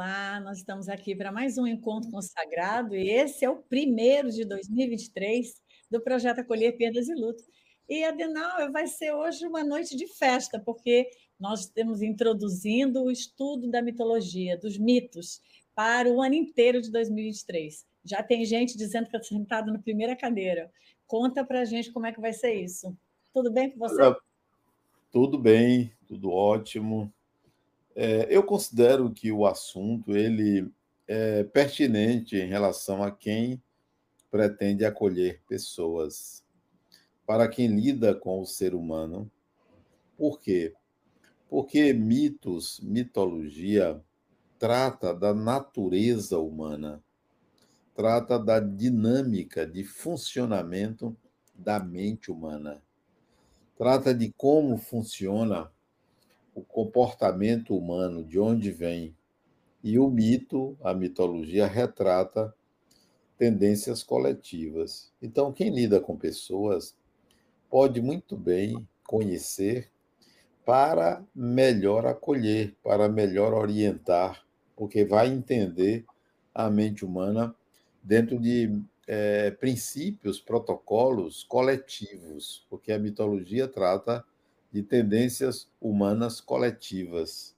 Olá, nós estamos aqui para mais um encontro consagrado e esse é o primeiro de 2023 do projeto Acolher Perdas e Luto. E Adenal vai ser hoje uma noite de festa, porque nós estamos introduzindo o estudo da mitologia, dos mitos, para o ano inteiro de 2023. Já tem gente dizendo que está sentado na primeira cadeira. Conta para a gente como é que vai ser isso. Tudo bem com você? Tudo bem, tudo ótimo. É, eu considero que o assunto ele é pertinente em relação a quem pretende acolher pessoas, para quem lida com o ser humano. Por quê? Porque mitos, mitologia, trata da natureza humana, trata da dinâmica de funcionamento da mente humana, trata de como funciona o comportamento humano, de onde vem. E o mito, a mitologia, retrata tendências coletivas. Então, quem lida com pessoas pode muito bem conhecer para melhor acolher, para melhor orientar, porque vai entender a mente humana dentro de é, princípios, protocolos coletivos, porque a mitologia trata de tendências humanas coletivas.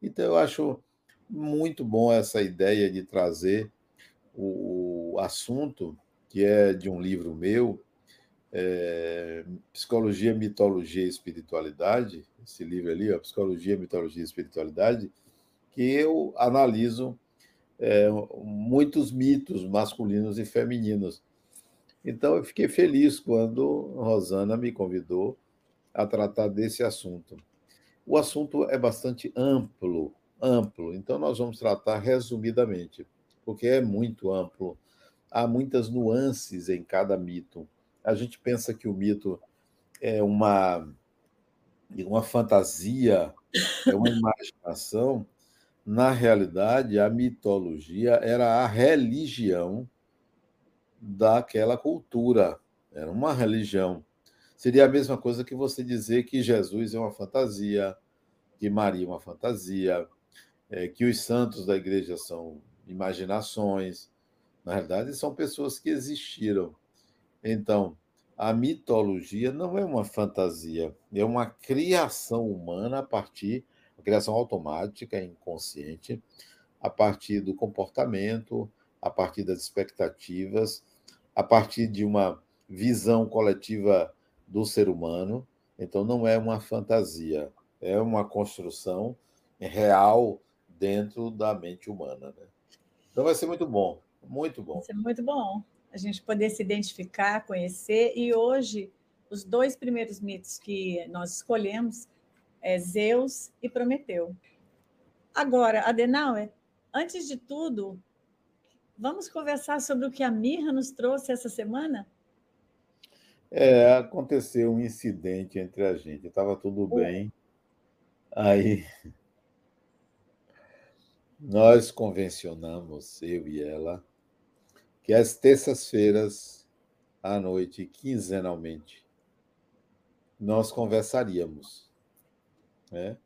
Então, eu acho muito bom essa ideia de trazer o, assunto, que é de um livro meu, é, Psicologia, Mitologia e Espiritualidade, esse livro ali, ó, Psicologia, Mitologia e Espiritualidade, que eu analiso é, muitos mitos masculinos e femininos. Então, eu fiquei feliz quando Rosana me convidou a tratar desse assunto. O assunto é bastante amplo, amplo, então nós vamos tratar resumidamente, porque é muito amplo. Há muitas nuances em cada mito. A gente pensa que o mito é uma uma fantasia, é uma imaginação. Na realidade, a mitologia era a religião daquela cultura, era uma religião. Seria a mesma coisa que você dizer que Jesus é uma fantasia, que Maria é uma fantasia, é, que os santos da igreja são imaginações. Na realidade, são pessoas que existiram. Então, a mitologia não é uma fantasia, é uma criação humana a partir, uma criação automática, inconsciente, a partir do comportamento, a partir das expectativas, a partir de uma visão coletiva do ser humano. Então, não é uma fantasia, é uma construção real dentro da mente humana. Né? Então, vai ser muito bom, muito bom. Vai ser muito bom a gente poder se identificar, conhecer. E hoje, os dois primeiros mitos que nós escolhemos é Zeus e Prometeu. Agora, Adenauer, antes de tudo, vamos conversar sobre o que a Mirra nos trouxe essa semana? É, aconteceu um incidente entre a gente, estava tudo bem. Aí nós convencionamos, eu e ela, que às terças-feiras à noite, quinzenalmente, nós conversaríamos. Né?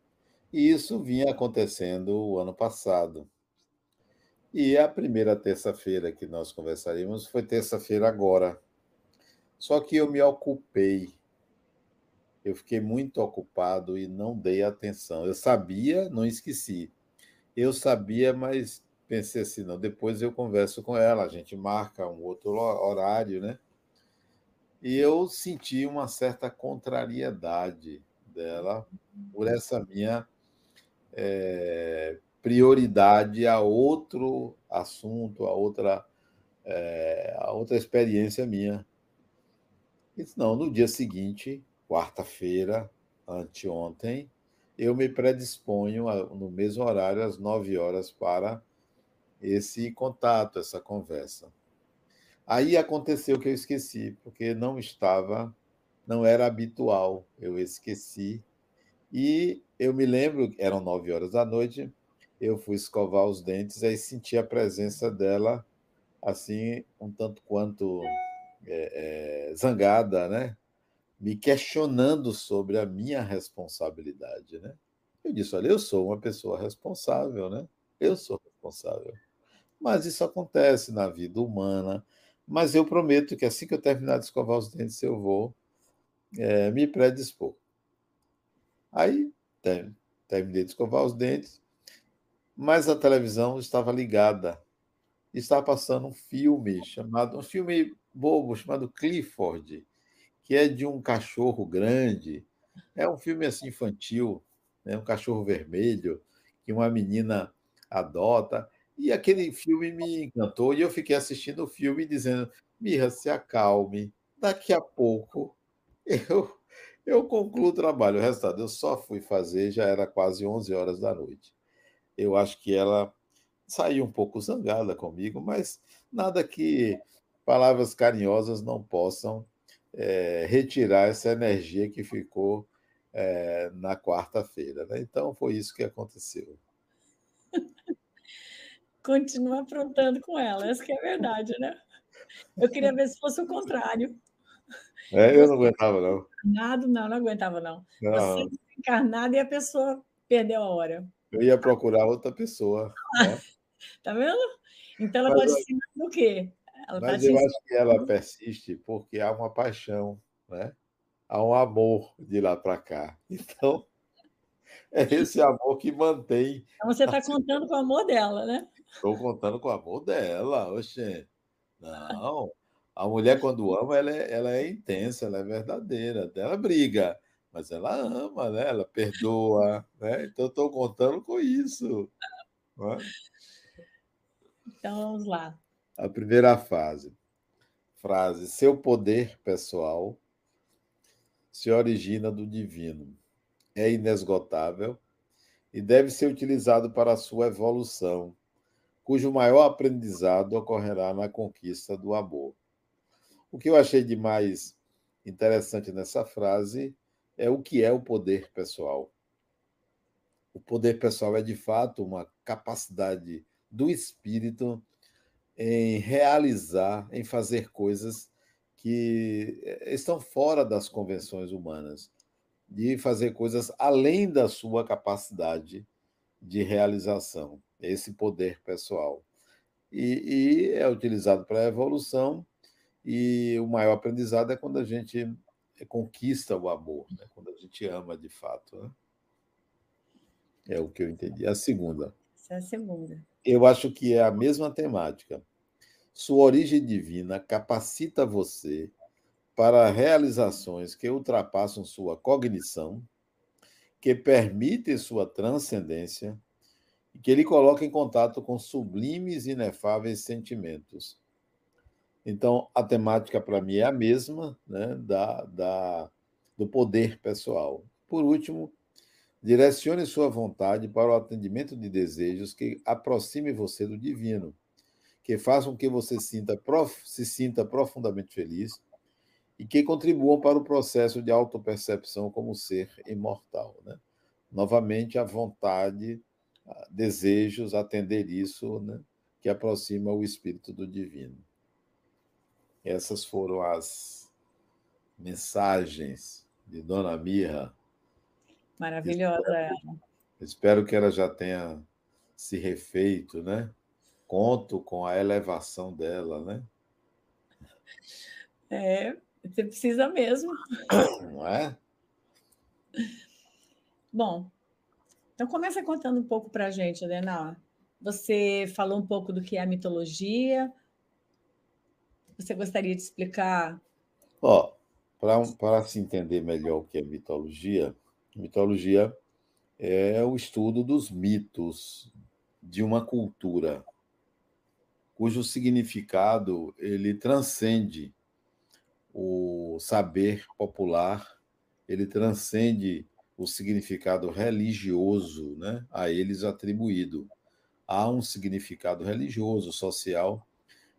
E isso vinha acontecendo o ano passado. E a primeira terça-feira que nós conversaríamos foi terça-feira agora, só que eu me ocupei. Eu fiquei muito ocupado e não dei atenção. Eu sabia, não esqueci. Eu sabia, mas pensei assim, não, depois eu converso com ela, a gente marca um outro horário, né? E eu senti uma certa contrariedade dela por essa minha é, prioridade a outro assunto, a outra, é, a outra experiência minha. Não, no dia seguinte, quarta-feira, anteontem, eu me predisponho a, no mesmo horário, às nove horas, para esse contato, essa conversa. Aí aconteceu que eu esqueci, porque não estava, não era habitual, eu esqueci. E eu me lembro, eram nove horas da noite, eu fui escovar os dentes, aí senti a presença dela, assim, um tanto quanto é, é, zangada, né? me questionando sobre a minha responsabilidade. Né? Eu disse: olha, eu sou uma pessoa responsável, né? eu sou responsável. Mas isso acontece na vida humana. Mas eu prometo que assim que eu terminar de escovar os dentes, eu vou é, me predispor. Aí terminei de escovar os dentes, mas a televisão estava ligada. Estava passando um filme chamado, um filme bobo chamado Clifford, que é de um cachorro grande. É um filme assim infantil, né? um cachorro vermelho que uma menina adota. E aquele filme me encantou e eu fiquei assistindo o filme dizendo: Mirra, se acalme, daqui a pouco eu, eu concluo o trabalho. O resultado, eu só fui fazer, já era quase 11 horas da noite. Eu acho que ela saiu um pouco zangada comigo, mas nada que palavras carinhosas não possam é, retirar essa energia que ficou é, na quarta-feira. Né? Então, foi isso que aconteceu continua aprontando com ela. Essa que é a verdade, né? Eu queria ver se fosse o contrário. É, eu não aguentava, não. Encarnado, não, não aguentava, não. não. Você encarnado e a pessoa perdeu a hora. Eu ia procurar outra pessoa. Né? tá vendo? Então ela mas, pode ensinar do quê? Ela mas eu acho que ela persiste porque há uma paixão, né? Há um amor de lá para cá. Então, é esse amor que mantém. Então você está contando com o amor dela, né? Estou contando com o amor dela, oxe. Não. A mulher, quando ama, ela é, ela é intensa, ela é verdadeira. Ela briga, mas ela ama, né? Ela perdoa, né? Então, estou contando com isso. Né? Então, vamos lá. A primeira fase. Frase: Seu poder pessoal se origina do divino. É inesgotável e deve ser utilizado para a sua evolução cujo maior aprendizado ocorrerá na conquista do amor. O que eu achei de mais interessante nessa frase é o que é o poder pessoal. O poder pessoal é, de fato, uma capacidade do espírito em realizar, em fazer coisas que estão fora das convenções humanas, de fazer coisas além da sua capacidade de realização esse poder pessoal. E, e é utilizado para a evolução, e o maior aprendizado é quando a gente conquista o amor, né? quando a gente ama de fato. Né? É o que eu entendi. A segunda. Essa é a segunda. Eu acho que é a mesma temática. Sua origem divina capacita você para realizações que ultrapassam sua cognição, que permitem sua transcendência e que ele coloca em contato com sublimes e inefáveis sentimentos. Então, a temática para mim é a mesma né, da, da, do poder pessoal. Por último, direcione sua vontade para o atendimento de desejos que aproxime você do divino, que façam que você sinta prof, se sinta profundamente feliz e que contribuam para o processo de autopercepção como ser imortal. Né? Novamente, a vontade desejos, atender isso, né, que aproxima o espírito do divino. Essas foram as mensagens de Dona Mirra. Maravilhosa espero, ela. Espero que ela já tenha se refeito, né? Conto com a elevação dela, né? É, você precisa mesmo. Não é? Bom, então, começa contando um pouco para a gente, Adenal. Você falou um pouco do que é a mitologia. Você gostaria de explicar? Ó, para se entender melhor o que é mitologia, mitologia é o estudo dos mitos de uma cultura cujo significado ele transcende o saber popular, ele transcende o significado religioso né, a eles atribuído. Há um significado religioso, social,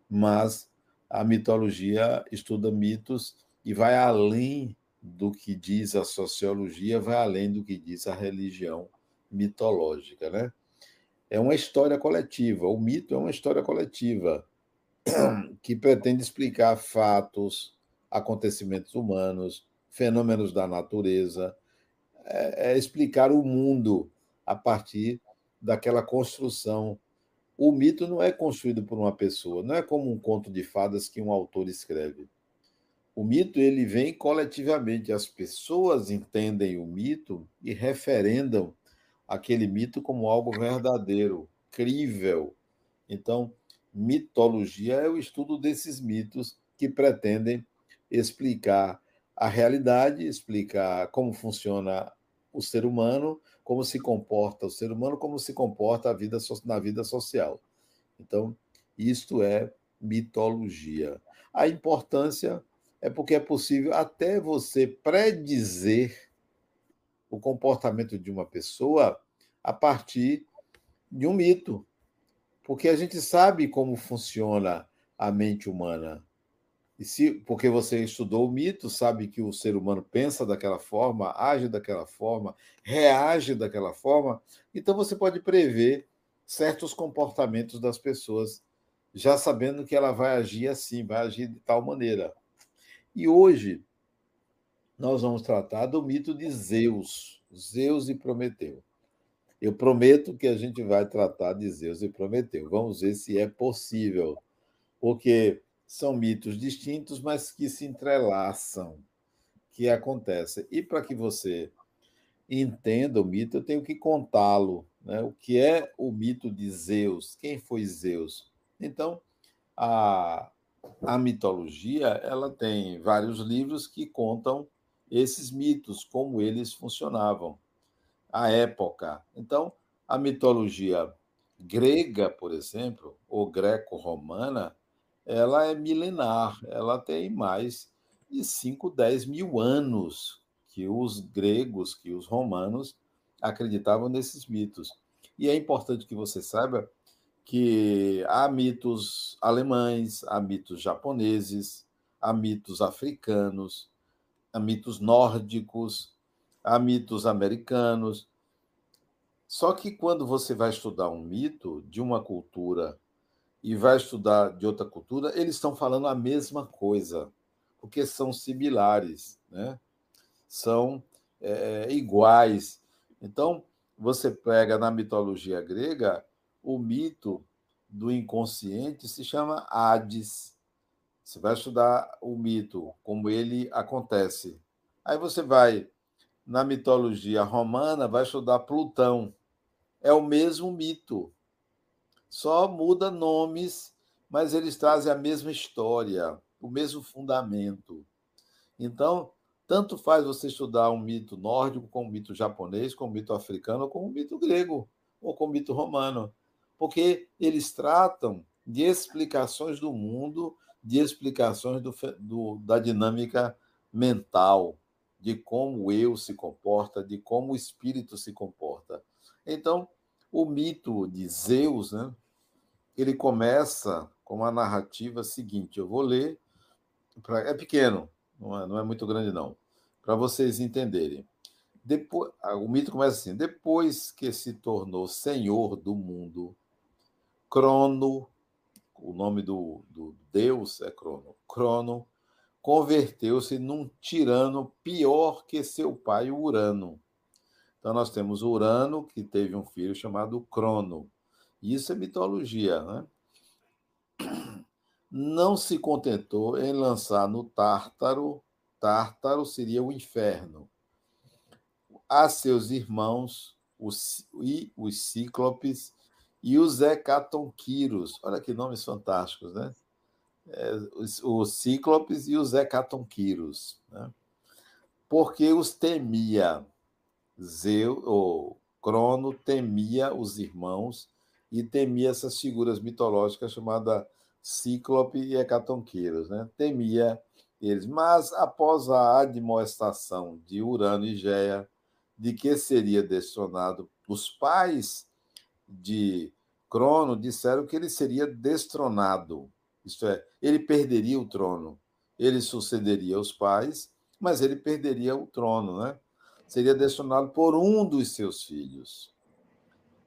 mas a mitologia estuda mitos e vai além do que diz a sociologia, vai além do que diz a religião mitológica. Né? É uma história coletiva, o mito é uma história coletiva que pretende explicar fatos, acontecimentos humanos, fenômenos da natureza, é, é explicar o mundo a partir daquela construção o mito não é construído por uma pessoa, não é como um conto de fadas que um autor escreve. O mito ele vem coletivamente, as pessoas entendem o mito e referendam aquele mito como algo verdadeiro, crível. Então, mitologia é o estudo desses mitos que pretendem explicar a realidade, explicar como funciona o ser humano, como se comporta o ser humano, como se comporta a vida na vida social. Então, isto é mitologia. A importância é porque é possível até você predizer o comportamento de uma pessoa a partir de um mito. Porque a gente sabe como funciona a mente humana. E se, porque você estudou o mito, sabe que o ser humano pensa daquela forma, age daquela forma, reage daquela forma, então você pode prever certos comportamentos das pessoas, já sabendo que ela vai agir assim, vai agir de tal maneira. E hoje nós vamos tratar do mito de Zeus, Zeus e Prometeu. Eu prometo que a gente vai tratar de Zeus e Prometeu. Vamos ver se é possível, porque são mitos distintos, mas que se entrelaçam, que acontecem. E para que você entenda o mito, eu tenho que contá-lo. Né? O que é o mito de Zeus? Quem foi Zeus? Então, a, a mitologia ela tem vários livros que contam esses mitos, como eles funcionavam, a época. Então, a mitologia grega, por exemplo, ou greco-romana, ela é milenar, ela tem mais de 5, 10 mil anos que os gregos, que os romanos acreditavam nesses mitos. E é importante que você saiba que há mitos alemães, há mitos japoneses, há mitos africanos, há mitos nórdicos, há mitos americanos. Só que quando você vai estudar um mito de uma cultura e vai estudar de outra cultura, eles estão falando a mesma coisa, porque são similares, né? são é, iguais. Então, você pega na mitologia grega, o mito do inconsciente se chama Hades. Você vai estudar o mito, como ele acontece. Aí você vai na mitologia romana, vai estudar Plutão. É o mesmo mito, só muda nomes, mas eles trazem a mesma história, o mesmo fundamento. Então, tanto faz você estudar um mito nórdico, como um mito japonês, como um mito africano, como um mito grego, ou como um mito romano, porque eles tratam de explicações do mundo, de explicações do, do, da dinâmica mental, de como o eu se comporta, de como o espírito se comporta. Então, o mito de Zeus, né, ele começa com uma narrativa seguinte. Eu vou ler, pra, é pequeno, não é, não é muito grande, não, para vocês entenderem. Depois, o mito começa assim: depois que se tornou senhor do mundo, Crono, o nome do, do deus é Crono, Crono converteu-se num tirano pior que seu pai Urano. Então, nós temos Urano, que teve um filho chamado Crono. Isso é mitologia, né? Não se contentou em lançar no Tártaro, Tártaro seria o inferno, a seus irmãos, os, e os Cíclopes e os Hecatonquiros. Olha que nomes fantásticos, né? É, os Cíclopes e os Hecatonquiros, né? Porque os temia. Zeu, ou Crono temia os irmãos e temia essas figuras mitológicas chamadas Cíclope e Hecatonqueiros, né? Temia eles. Mas após a admoestação de Urano e Géia de que seria destronado, os pais de Crono disseram que ele seria destronado. Isto é, ele perderia o trono. Ele sucederia os pais, mas ele perderia o trono, né? seria destronado por um dos seus filhos.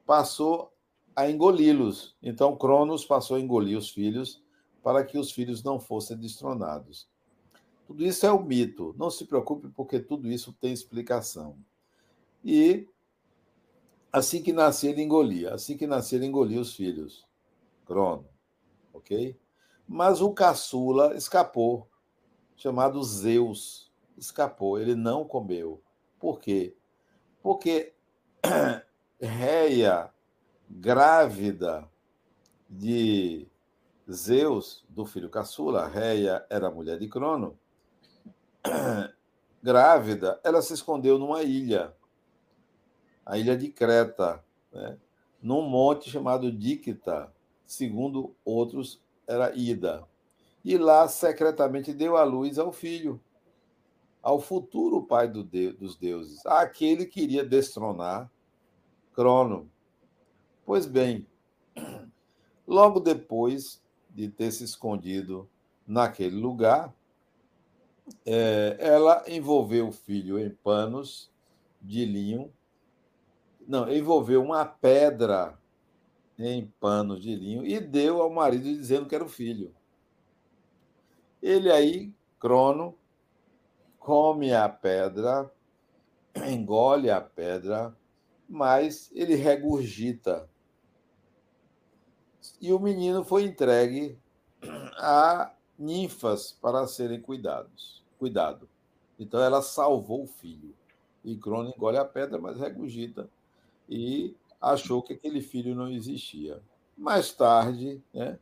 Passou a engoli-los. Então, Cronos passou a engolir os filhos para que os filhos não fossem destronados. Tudo isso é um mito. Não se preocupe, porque tudo isso tem explicação. E assim que nascia, ele engolia. Assim que nascia, ele engolia os filhos. Crono, ok? Mas o caçula escapou, chamado Zeus, escapou, ele não comeu. Por quê? Porque Reia, grávida de Zeus, do filho caçula, Reia era mulher de Crono, grávida, ela se escondeu numa ilha, a ilha de Creta, né? num monte chamado Dicta, segundo outros era Ida. E lá secretamente deu à luz ao filho, ao futuro pai do de, dos deuses, àquele que iria destronar Crono. Pois bem, logo depois de ter se escondido naquele lugar, é, ela envolveu o filho em panos de linho. Não, envolveu uma pedra em panos de linho e deu ao marido dizendo que era o filho. Ele aí, Crono, come a pedra, engole a pedra, mas ele regurgita. E o menino foi entregue a ninfas para serem cuidados, cuidado. Então ela salvou o filho. E Crono engole a pedra, mas regurgita. E achou que aquele filho não existia. Mais tarde, né,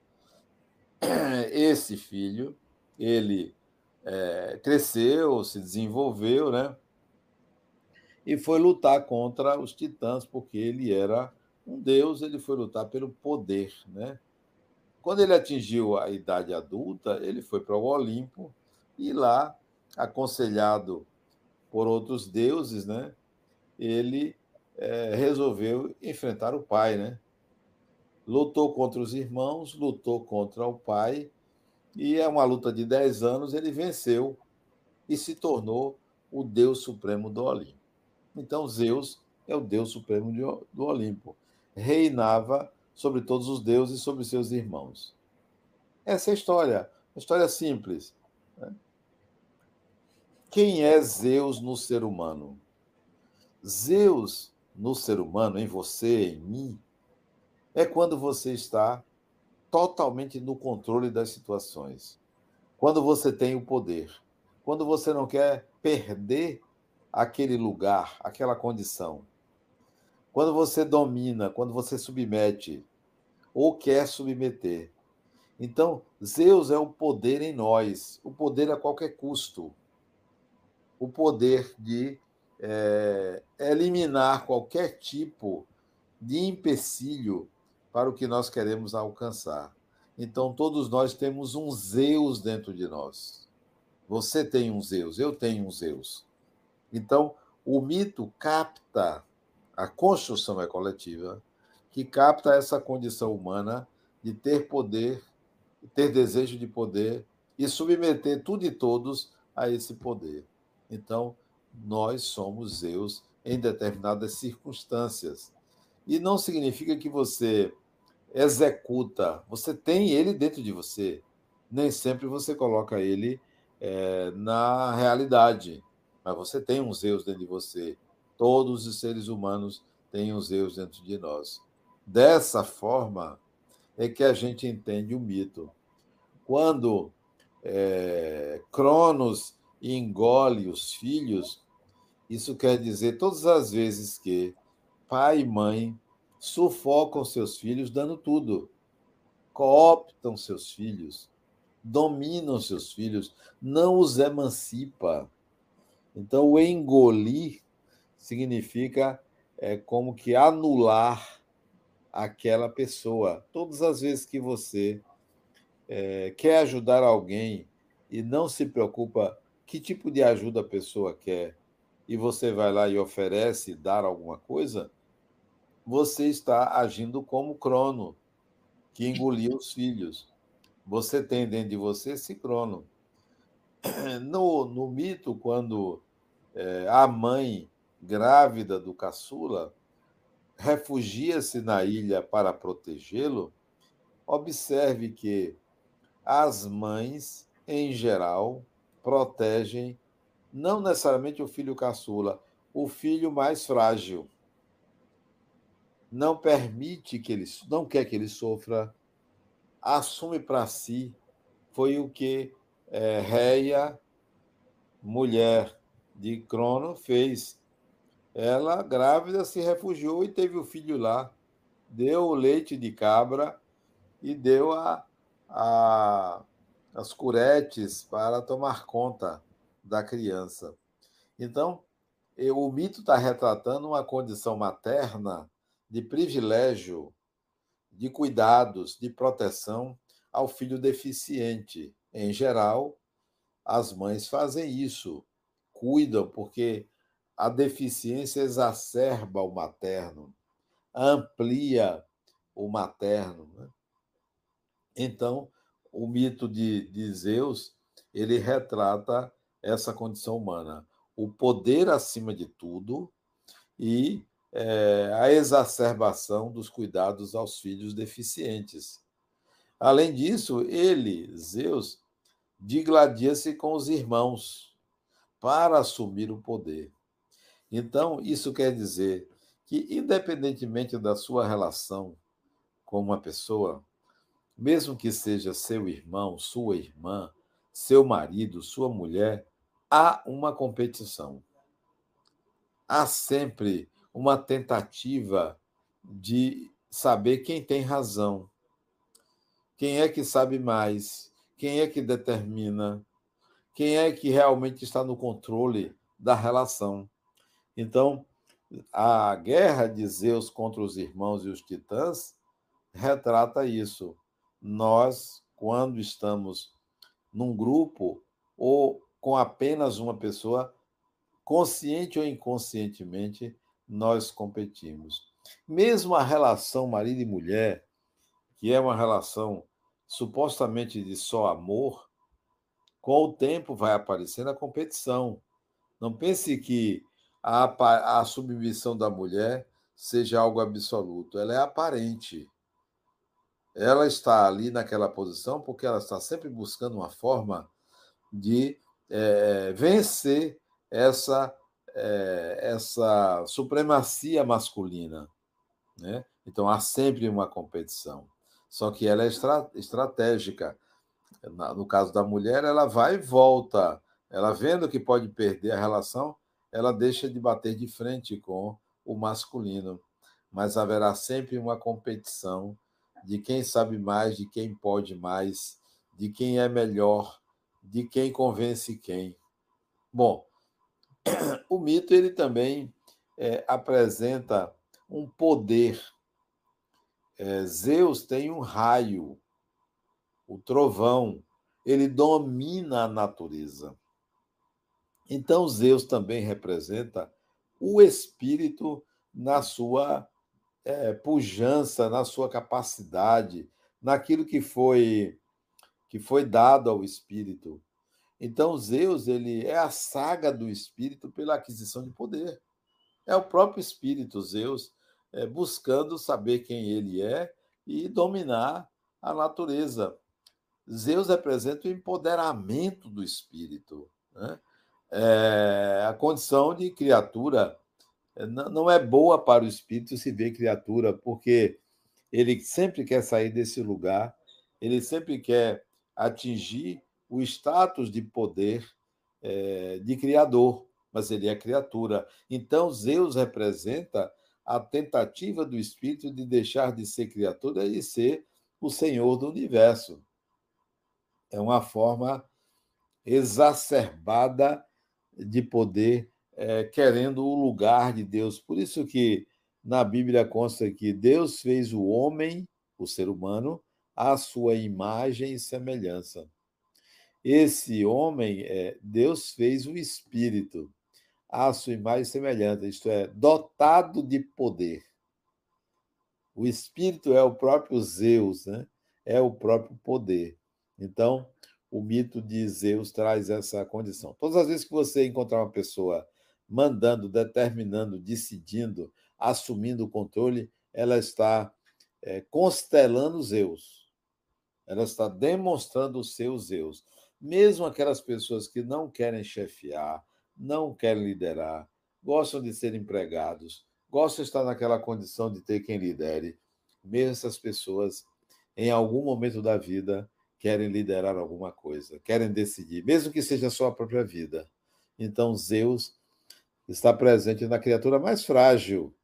esse filho, ele é, cresceu, se desenvolveu, né? E foi lutar contra os titãs, porque ele era um deus, ele foi lutar pelo poder, né? Quando ele atingiu a idade adulta, ele foi para o Olimpo e lá, aconselhado por outros deuses, né? Ele é, resolveu enfrentar o pai, né? Lutou contra os irmãos, lutou contra o pai, e é uma luta de 10 anos, ele venceu e se tornou o Deus Supremo do Olimpo. Então, Zeus é o Deus Supremo do Olimpo. Reinava sobre todos os deuses e sobre seus irmãos. Essa é a história. Uma história simples. Né? Quem é Zeus no ser humano? Zeus no ser humano, em você, em mim, é quando você está totalmente no controle das situações. Quando você tem o poder. Quando você não quer perder aquele lugar, aquela condição. Quando você domina, quando você submete ou quer submeter. Então, Zeus é o poder em nós, o poder a qualquer custo. O poder de é, eliminar qualquer tipo de empecilho para o que nós queremos alcançar. Então, todos nós temos um Zeus dentro de nós. Você tem um Zeus, eu tenho um Zeus. Então, o mito capta, a construção é coletiva, que capta essa condição humana de ter poder, ter desejo de poder e submeter tudo e todos a esse poder. Então, nós somos Zeus em determinadas circunstâncias. E não significa que você executa, você tem ele dentro de você. Nem sempre você coloca ele é, na realidade, mas você tem um Zeus dentro de você. Todos os seres humanos têm um Zeus dentro de nós. Dessa forma é que a gente entende o mito. Quando é, Cronos engole os filhos, isso quer dizer todas as vezes que pai e mãe sufocam seus filhos dando tudo, cooptam seus filhos, dominam seus filhos, não os emancipa. Então, o engolir significa é, como que anular aquela pessoa. Todas as vezes que você é, quer ajudar alguém e não se preocupa que tipo de ajuda a pessoa quer, e você vai lá e oferece dar alguma coisa, você está agindo como Crono, que engoliu os filhos. Você tem dentro de você esse Crono. No, no mito, quando é, a mãe grávida do caçula refugia-se na ilha para protegê-lo, observe que as mães, em geral, protegem não necessariamente o filho caçula, o filho mais frágil. Não permite que ele, não quer que ele sofra, assume para si foi o que é, Reia, mulher de Crono, fez. Ela, grávida, se refugiou e teve o filho lá. Deu o leite de cabra e deu a, a, as curetes para tomar conta da criança. Então, o mito está retratando uma condição materna de privilégio, de cuidados, de proteção ao filho deficiente. Em geral, as mães fazem isso, cuidam, porque a deficiência exacerba o materno, amplia o materno. Né? Então, o mito de, de Zeus ele retrata essa condição humana, o poder acima de tudo e é, a exacerbação dos cuidados aos filhos deficientes. Além disso, ele, Zeus, digladia-se com os irmãos para assumir o poder. Então, isso quer dizer que, independentemente da sua relação com uma pessoa, mesmo que seja seu irmão, sua irmã, seu marido, sua mulher, há uma competição. Há sempre uma tentativa de saber quem tem razão, quem é que sabe mais, quem é que determina, quem é que realmente está no controle da relação. Então, a guerra de Zeus contra os irmãos e os titãs retrata isso nós, quando estamos num grupo ou com apenas uma pessoa, consciente ou inconscientemente, nós competimos. Mesmo a relação marido e mulher, que é uma relação supostamente de só amor, com o tempo vai aparecendo a competição. Não pense que a, a submissão da mulher seja algo absoluto, ela é aparente ela está ali naquela posição porque ela está sempre buscando uma forma de é, vencer essa, é, essa supremacia masculina. Né? Então há sempre uma competição. Só que ela é estra estratégica. No caso da mulher, ela vai e volta. Ela vendo que pode perder a relação, ela deixa de bater de frente com o masculino. Mas haverá sempre uma competição de quem sabe mais, de quem pode mais, de quem é melhor, de quem convence quem. Bom, o mito ele também é, apresenta um poder. É, Zeus tem um raio, o trovão, ele domina a natureza. Então, Zeus também representa o espírito na sua é, pujança na sua capacidade, naquilo que foi que foi dado ao espírito. Então Zeus ele é a saga do espírito pela aquisição de poder. É o próprio espírito Zeus é, buscando saber quem ele é e dominar a natureza. Zeus representa o empoderamento do espírito, né? é a condição de criatura não é boa para o espírito se ver criatura, porque ele sempre quer sair desse lugar, ele sempre quer atingir o status de poder é, de criador, mas ele é criatura. Então, Zeus representa a tentativa do espírito de deixar de ser criatura e ser o senhor do universo. É uma forma exacerbada de poder é, querendo o lugar de Deus. Por isso que na Bíblia consta que Deus fez o homem, o ser humano, à sua imagem e semelhança. Esse homem, é, Deus fez o espírito à sua imagem e semelhança, isto é, dotado de poder. O espírito é o próprio Zeus, né? é o próprio poder. Então, o mito de Zeus traz essa condição. Todas as vezes que você encontrar uma pessoa mandando, determinando, decidindo, assumindo o controle, ela está é, constelando Zeus. Ela está demonstrando os seus Zeus. Mesmo aquelas pessoas que não querem chefiar, não querem liderar, gostam de ser empregados, gostam de estar naquela condição de ter quem lidere, mesmo essas pessoas em algum momento da vida, querem liderar alguma coisa, querem decidir, mesmo que seja a sua própria vida. Então, Zeus está presente na criatura mais frágil,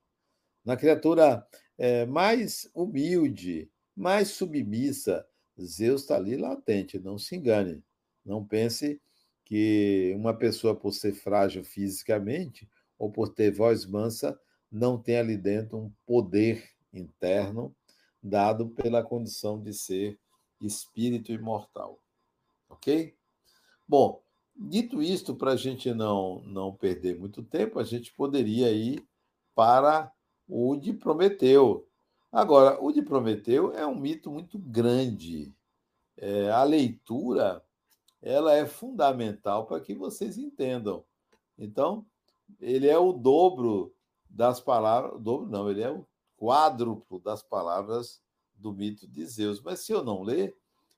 na criatura é, mais humilde, mais submissa. Zeus está ali latente, não se engane. Não pense que uma pessoa, por ser frágil fisicamente ou por ter voz mansa, não tem ali dentro um poder interno dado pela condição de ser espírito imortal. Ok? Bom, dito isto, para a gente não, não perder muito tempo, a gente poderia ir para o de Prometeu. Agora, o de Prometeu é um mito muito grande. É, a leitura ela é fundamental para que vocês entendam. Então, ele é o dobro das palavras, dobro não, ele é o quádruplo das palavras do mito de Zeus. Mas se eu não ler,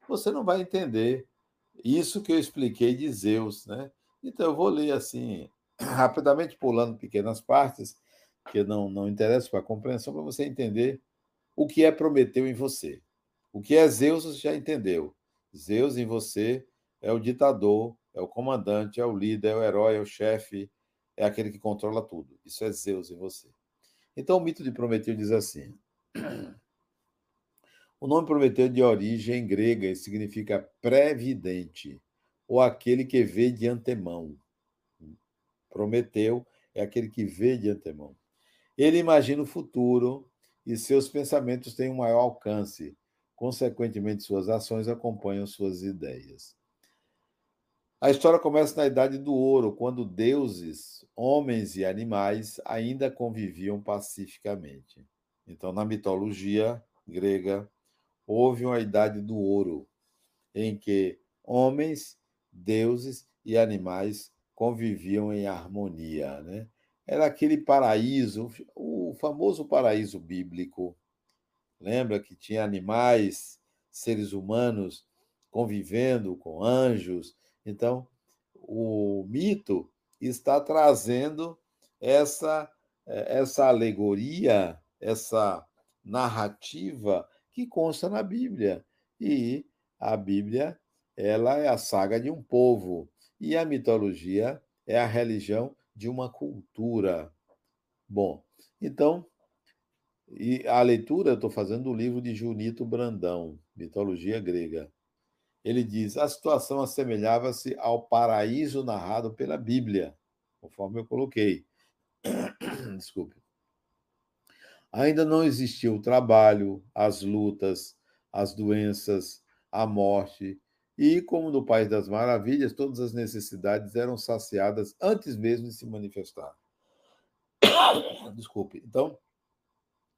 você não vai entender isso que eu expliquei de Zeus, né? Então eu vou ler assim, rapidamente pulando pequenas partes que não não interessam para a compreensão para você entender o que é Prometeu em você. O que é Zeus você já entendeu. Zeus em você é o ditador, é o comandante, é o líder, é o herói, é o chefe, é aquele que controla tudo. Isso é Zeus em você. Então o mito de Prometeu diz assim: O nome Prometeu de origem grega e significa previdente, ou aquele que vê de antemão. Prometeu é aquele que vê de antemão. Ele imagina o futuro e seus pensamentos têm um maior alcance. Consequentemente, suas ações acompanham suas ideias. A história começa na Idade do Ouro, quando deuses, homens e animais ainda conviviam pacificamente. Então, na mitologia grega, houve uma idade do ouro, em que homens, deuses e animais conviviam em harmonia. Né? Era aquele paraíso, o famoso paraíso bíblico. Lembra que tinha animais, seres humanos convivendo com anjos. Então, o mito está trazendo essa, eh, essa alegoria, essa narrativa que consta na Bíblia. E a Bíblia, ela é a saga de um povo e a mitologia é a religião de uma cultura. Bom, então, e a leitura eu estou fazendo do livro de Junito Brandão, Mitologia Grega. Ele diz: a situação assemelhava-se ao paraíso narrado pela Bíblia, conforme eu coloquei. Desculpe. Ainda não existia o trabalho, as lutas, as doenças, a morte, e, como no País das Maravilhas, todas as necessidades eram saciadas antes mesmo de se manifestar. Desculpe. Então,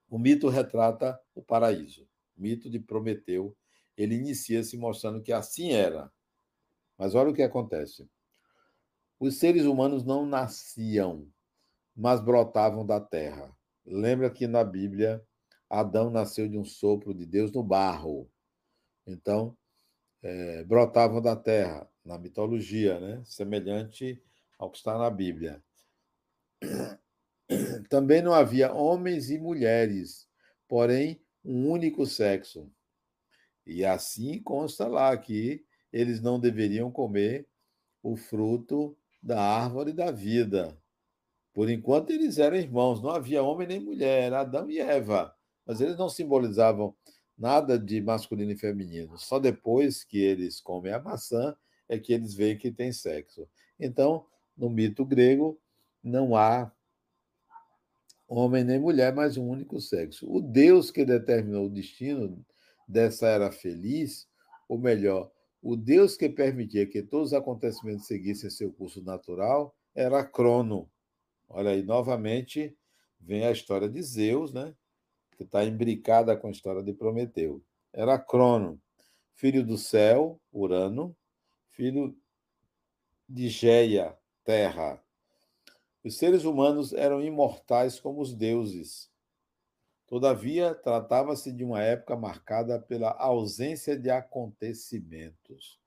o mito retrata o paraíso. O mito de Prometeu, ele inicia se mostrando que assim era. Mas olha o que acontece. Os seres humanos não nasciam, mas brotavam da terra. Lembra que na Bíblia Adão nasceu de um sopro de Deus no barro. Então, é, brotavam da terra, na mitologia, né? semelhante ao que está na Bíblia. Também não havia homens e mulheres, porém um único sexo. E assim consta lá que eles não deveriam comer o fruto da árvore da vida. Por enquanto, eles eram irmãos, não havia homem nem mulher, era Adão e Eva. Mas eles não simbolizavam nada de masculino e feminino. Só depois que eles comem a maçã é que eles veem que tem sexo. Então, no mito grego, não há homem nem mulher, mas um único sexo. O Deus que determinou o destino dessa era feliz, ou melhor, o Deus que permitia que todos os acontecimentos seguissem seu curso natural, era Crono, Olha aí, novamente vem a história de Zeus, né? que está imbricada com a história de Prometeu. Era Crono, filho do céu, Urano, filho de Geia, terra. Os seres humanos eram imortais como os deuses. Todavia, tratava-se de uma época marcada pela ausência de acontecimentos.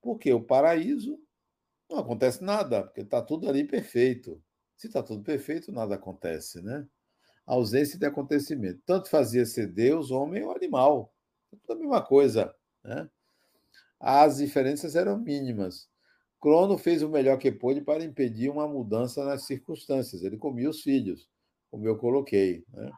Porque o paraíso não acontece nada, porque está tudo ali perfeito. Se está tudo perfeito, nada acontece, né? A ausência de acontecimento. Tanto fazia ser Deus, homem ou animal. Tudo a mesma coisa. Né? As diferenças eram mínimas. Crono fez o melhor que pôde para impedir uma mudança nas circunstâncias. Ele comia os filhos, como eu coloquei. Né?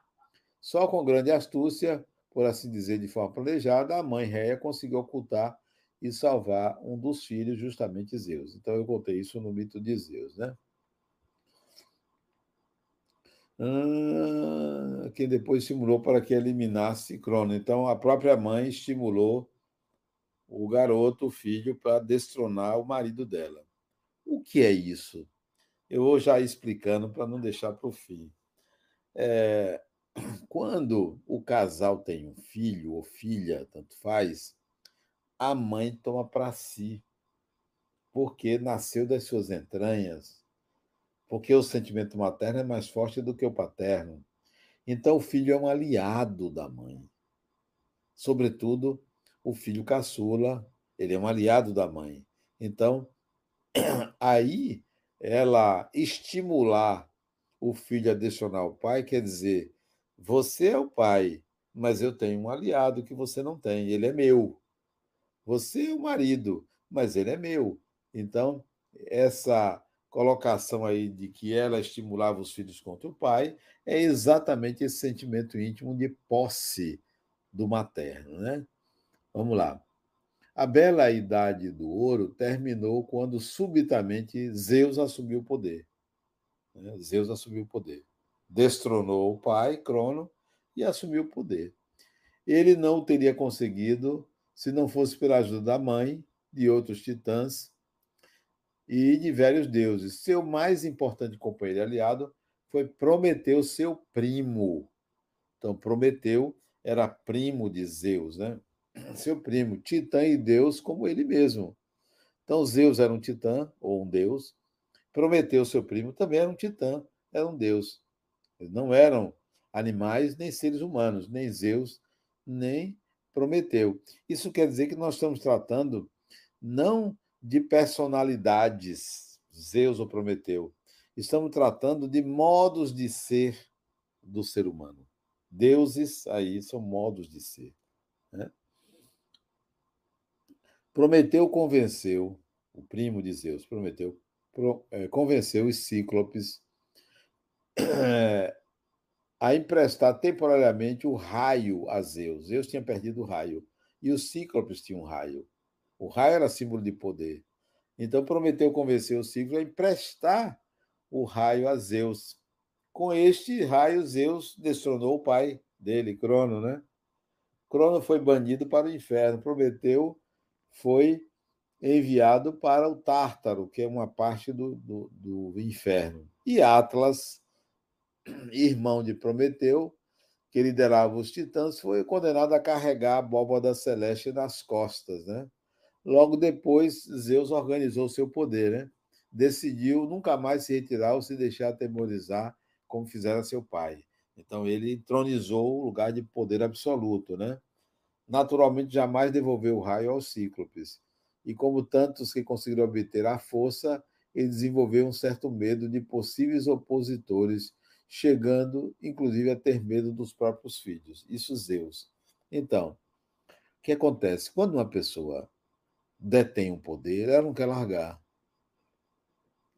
Só com grande astúcia, por assim dizer, de forma planejada, a mãe Réia conseguiu ocultar e salvar um dos filhos, justamente Zeus. Então eu contei isso no mito de Zeus, né? Ah, quem depois estimulou para que eliminasse Crono. Então a própria mãe estimulou o garoto, o filho, para destronar o marido dela. O que é isso? Eu vou já explicando para não deixar para o fim. É, quando o casal tem um filho ou filha, tanto faz, a mãe toma para si, porque nasceu das suas entranhas, porque o sentimento materno é mais forte do que o paterno. Então, o filho é um aliado da mãe. Sobretudo, o filho caçula, ele é um aliado da mãe. Então, aí, ela estimular o filho a adicionar o pai, quer dizer, você é o pai, mas eu tenho um aliado que você não tem, ele é meu. Você é o marido, mas ele é meu. Então, essa colocação aí de que ela estimulava os filhos contra o pai é exatamente esse sentimento íntimo de posse do materno, né? Vamos lá. A bela idade do ouro terminou quando subitamente Zeus assumiu o poder. Né? Zeus assumiu o poder. Destronou o pai, Crono, e assumiu o poder. Ele não teria conseguido se não fosse pela ajuda da mãe, de outros titãs e de velhos deuses. Seu mais importante companheiro e aliado foi Prometeu, seu primo. Então, Prometeu era primo de Zeus, né? seu primo, titã e deus como ele mesmo. Então, Zeus era um titã, ou um deus. Prometeu, seu primo, também era um titã, era um deus. Eles não eram animais nem seres humanos, nem Zeus, nem Prometeu. Isso quer dizer que nós estamos tratando não de personalidades, Zeus ou Prometeu. Estamos tratando de modos de ser do ser humano. Deuses aí são modos de ser. Né? Prometeu convenceu, o primo de Zeus, Prometeu, é, convenceu os cíclopes é, a emprestar temporariamente o raio a Zeus. Zeus tinha perdido o raio. E os cíclopes tinham um raio. O raio era símbolo de poder. Então Prometeu convenceu o cíclope a emprestar o raio a Zeus. Com este raio, Zeus destronou o pai dele, Crono, né? Crono foi banido para o inferno. Prometeu foi enviado para o Tártaro, que é uma parte do, do, do inferno. E Atlas, irmão de Prometeu, que liderava os titãs, foi condenado a carregar a abóbada celeste nas costas. Né? Logo depois, Zeus organizou seu poder. Né? Decidiu nunca mais se retirar ou se deixar atemorizar, como fizera seu pai. Então, ele tronizou o lugar de poder absoluto. Né? naturalmente jamais devolveu o raio aos cíclopes. E como tantos que conseguiram obter a força, ele desenvolveu um certo medo de possíveis opositores, chegando inclusive a ter medo dos próprios filhos. Isso Zeus. Então, o que acontece? Quando uma pessoa detém um poder, ela não quer largar.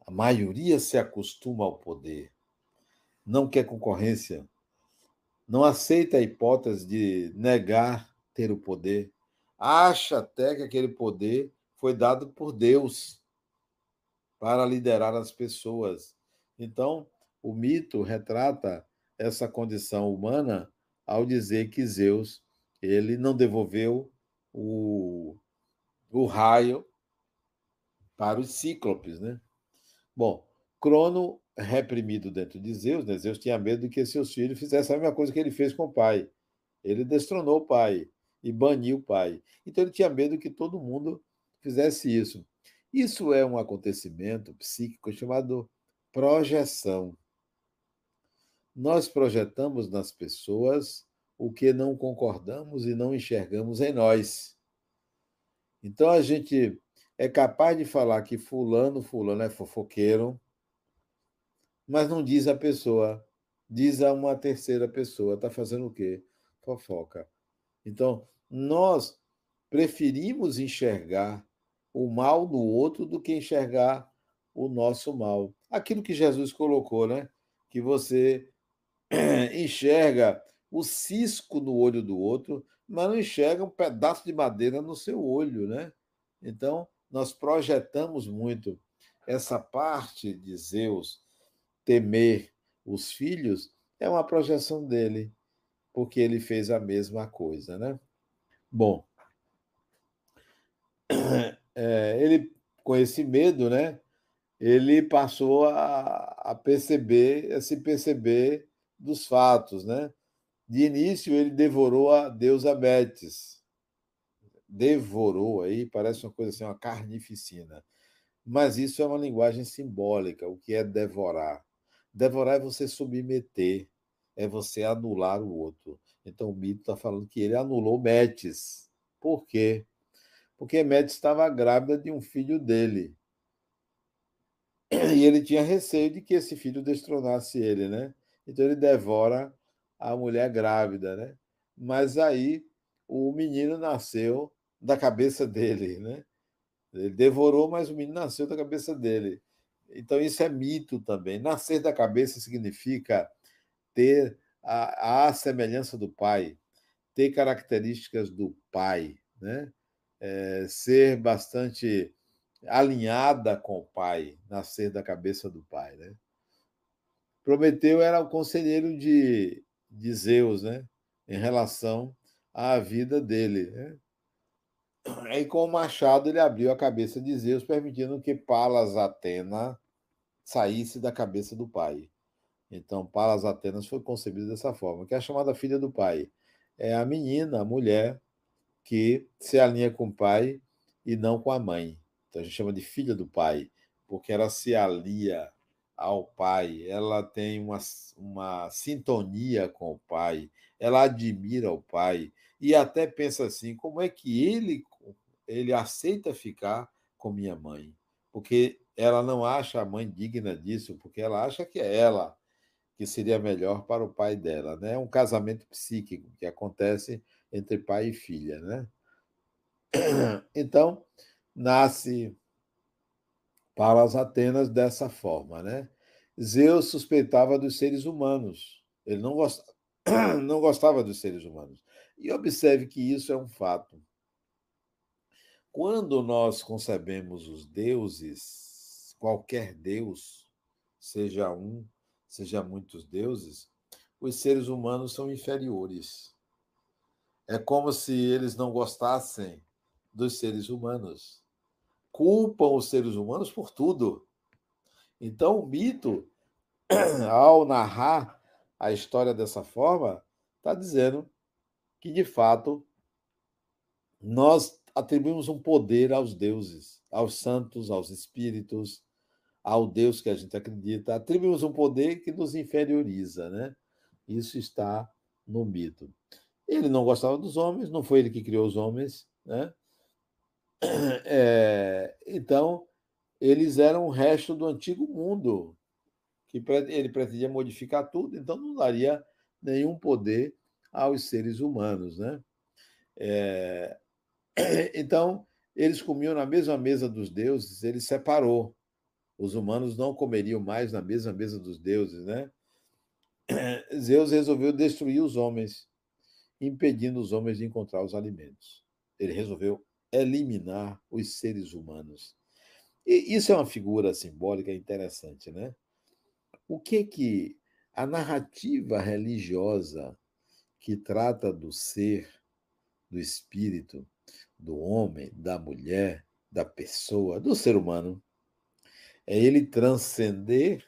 A maioria se acostuma ao poder, não quer concorrência, não aceita a hipótese de negar ter o poder, acha até que aquele poder foi dado por Deus para liderar as pessoas. Então, o mito retrata essa condição humana ao dizer que Zeus ele não devolveu o, o raio para os cíclopes, né? Bom, Crono reprimido dentro de Zeus, né? Zeus tinha medo de que seus filhos fizessem a mesma coisa que ele fez com o pai. Ele destronou o pai e banir o pai. Então ele tinha medo que todo mundo fizesse isso. Isso é um acontecimento psíquico chamado projeção. Nós projetamos nas pessoas o que não concordamos e não enxergamos em nós. Então a gente é capaz de falar que fulano, fulano é fofoqueiro, mas não diz a pessoa, diz a uma terceira pessoa, está fazendo o quê? Fofoca. Então, nós preferimos enxergar o mal no outro do que enxergar o nosso mal. Aquilo que Jesus colocou, né? Que você enxerga o cisco no olho do outro, mas não enxerga um pedaço de madeira no seu olho, né? Então, nós projetamos muito essa parte de Zeus temer os filhos, é uma projeção dele, porque ele fez a mesma coisa, né? Bom, é, ele com esse medo, né? Ele passou a, a perceber, a se perceber dos fatos, né? De início, ele devorou a deusa Betis. Devorou aí, parece uma coisa assim, uma carnificina. Mas isso é uma linguagem simbólica. O que é devorar? Devorar é você submeter, é você anular o outro. Então o mito está falando que ele anulou Metis. Por quê? Porque Metis estava grávida de um filho dele. E ele tinha receio de que esse filho destronasse ele, né? Então ele devora a mulher grávida, né? Mas aí o menino nasceu da cabeça dele, né? Ele devorou, mas o menino nasceu da cabeça dele. Então isso é mito também. Nascer da cabeça significa ter a, a semelhança do pai, ter características do pai, né? É, ser bastante alinhada com o pai, nascer da cabeça do pai, né? Prometeu era o conselheiro de, de Zeus, né? Em relação à vida dele, né? Aí, com o machado, ele abriu a cabeça de Zeus, permitindo que Palas Atena saísse da cabeça do pai. Então, Palas Atenas foi concebida dessa forma, que é a chamada filha do pai. É a menina, a mulher, que se alinha com o pai e não com a mãe. Então, a gente chama de filha do pai, porque ela se alia ao pai, ela tem uma, uma sintonia com o pai, ela admira o pai e até pensa assim: como é que ele, ele aceita ficar com minha mãe? Porque ela não acha a mãe digna disso, porque ela acha que é ela que seria melhor para o pai dela. Né? É um casamento psíquico que acontece entre pai e filha. Né? Então, nasce para as Atenas dessa forma. Né? Zeus suspeitava dos seres humanos, ele não gostava, não gostava dos seres humanos. E observe que isso é um fato. Quando nós concebemos os deuses, qualquer deus, seja um, seja muitos deuses, os seres humanos são inferiores. É como se eles não gostassem dos seres humanos culpam os seres humanos por tudo. Então, o mito, ao narrar a história dessa forma, está dizendo que, de fato, nós atribuímos um poder aos deuses, aos santos, aos espíritos, ao Deus que a gente acredita, atribuímos um poder que nos inferioriza, né? Isso está no mito. Ele não gostava dos homens, não foi ele que criou os homens, né? É, então, eles eram o resto do antigo mundo, que ele pretendia modificar tudo, então não daria nenhum poder aos seres humanos. Né? É, então, eles comiam na mesma mesa dos deuses, ele separou. Os humanos não comeriam mais na mesma mesa dos deuses. Né? Zeus resolveu destruir os homens, impedindo os homens de encontrar os alimentos. Ele resolveu eliminar os seres humanos. E isso é uma figura simbólica interessante, né? O que que a narrativa religiosa que trata do ser, do espírito, do homem, da mulher, da pessoa, do ser humano, é ele transcender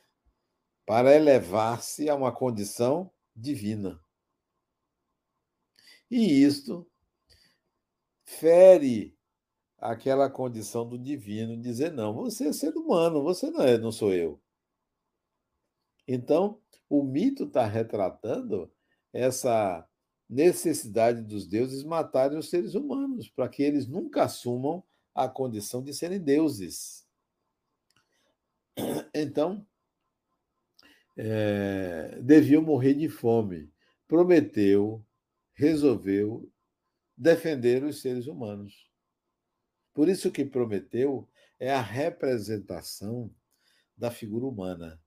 para elevar-se a uma condição divina. E isto fere aquela condição do divino, dizer não, você é ser humano, você não é, não sou eu. Então, o mito está retratando essa necessidade dos deuses matarem os seres humanos, para que eles nunca assumam a condição de serem deuses. Então, é, deviam morrer de fome. Prometeu, resolveu defender os seres humanos. Por isso que Prometeu é a representação da figura humana.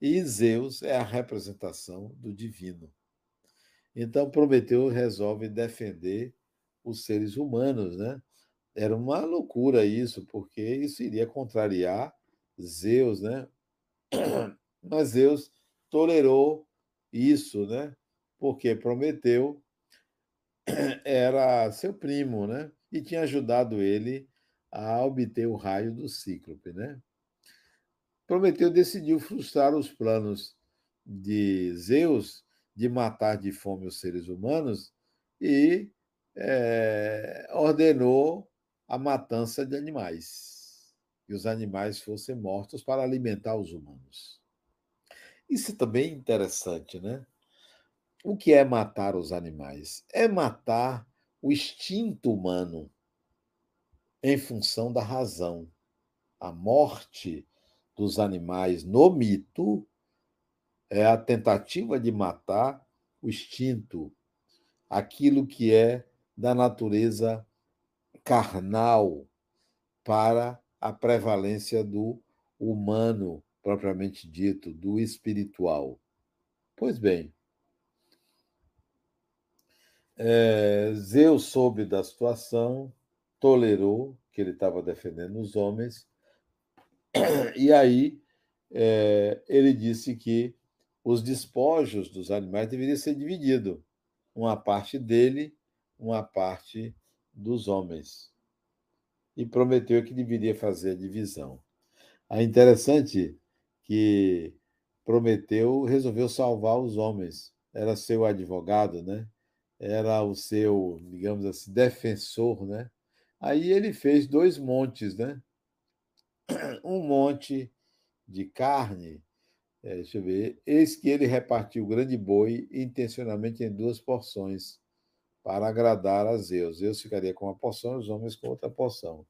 E Zeus é a representação do divino. Então Prometeu resolve defender os seres humanos, né? Era uma loucura isso, porque isso iria contrariar Zeus, né? Mas Zeus tolerou isso, né? Porque Prometeu era seu primo, né? E tinha ajudado ele a obter o raio do Cíclope, né? Prometeu decidiu frustrar os planos de Zeus de matar de fome os seres humanos e é, ordenou a matança de animais, que os animais fossem mortos para alimentar os humanos. Isso também é interessante, né? O que é matar os animais? É matar o instinto humano em função da razão. A morte dos animais no mito é a tentativa de matar o instinto, aquilo que é da natureza carnal para a prevalência do humano propriamente dito, do espiritual. Pois bem, é, Zeus soube da situação, tolerou que ele estava defendendo os homens, e aí é, ele disse que os despojos dos animais deveriam ser divididos, uma parte dele, uma parte dos homens. E prometeu que deveria fazer a divisão. É interessante que Prometeu resolveu salvar os homens. Era seu advogado, né? Era o seu, digamos assim, defensor, né? Aí ele fez dois montes, né? Um monte de carne, é, deixa eu ver, eis que ele repartiu o grande boi intencionalmente em duas porções para agradar a Zeus. Zeus ficaria com uma porção, os homens com outra porção.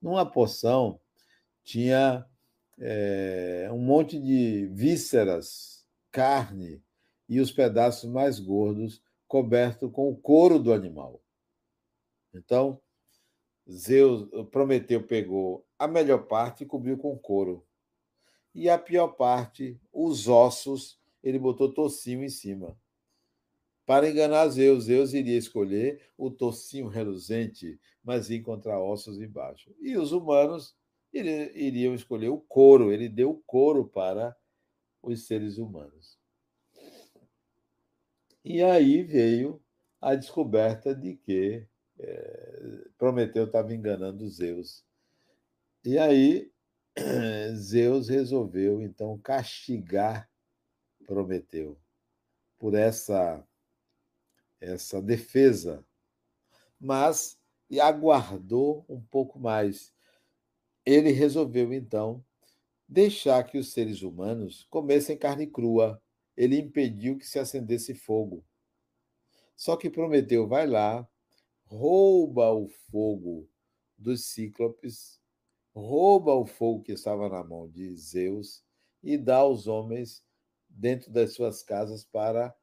Numa porção tinha é, um monte de vísceras, carne e os pedaços mais gordos cobertos com o couro do animal. Então, Zeus, Prometeu pegou a melhor parte e cobriu com couro. E a pior parte, os ossos, ele botou tocinho em cima. Para enganar Zeus, Zeus iria escolher o tocinho reluzente, mas ia encontrar ossos embaixo. E os humanos iriam escolher o couro, ele deu o couro para os seres humanos. E aí veio a descoberta de que é, Prometeu estava enganando Zeus. E aí Zeus resolveu então castigar Prometeu por essa essa defesa, mas aguardou um pouco mais ele resolveu, então, deixar que os seres humanos comessem carne crua. Ele impediu que se acendesse fogo. Só que Prometeu vai lá, rouba o fogo dos cíclopes, rouba o fogo que estava na mão de Zeus e dá aos homens dentro das suas casas para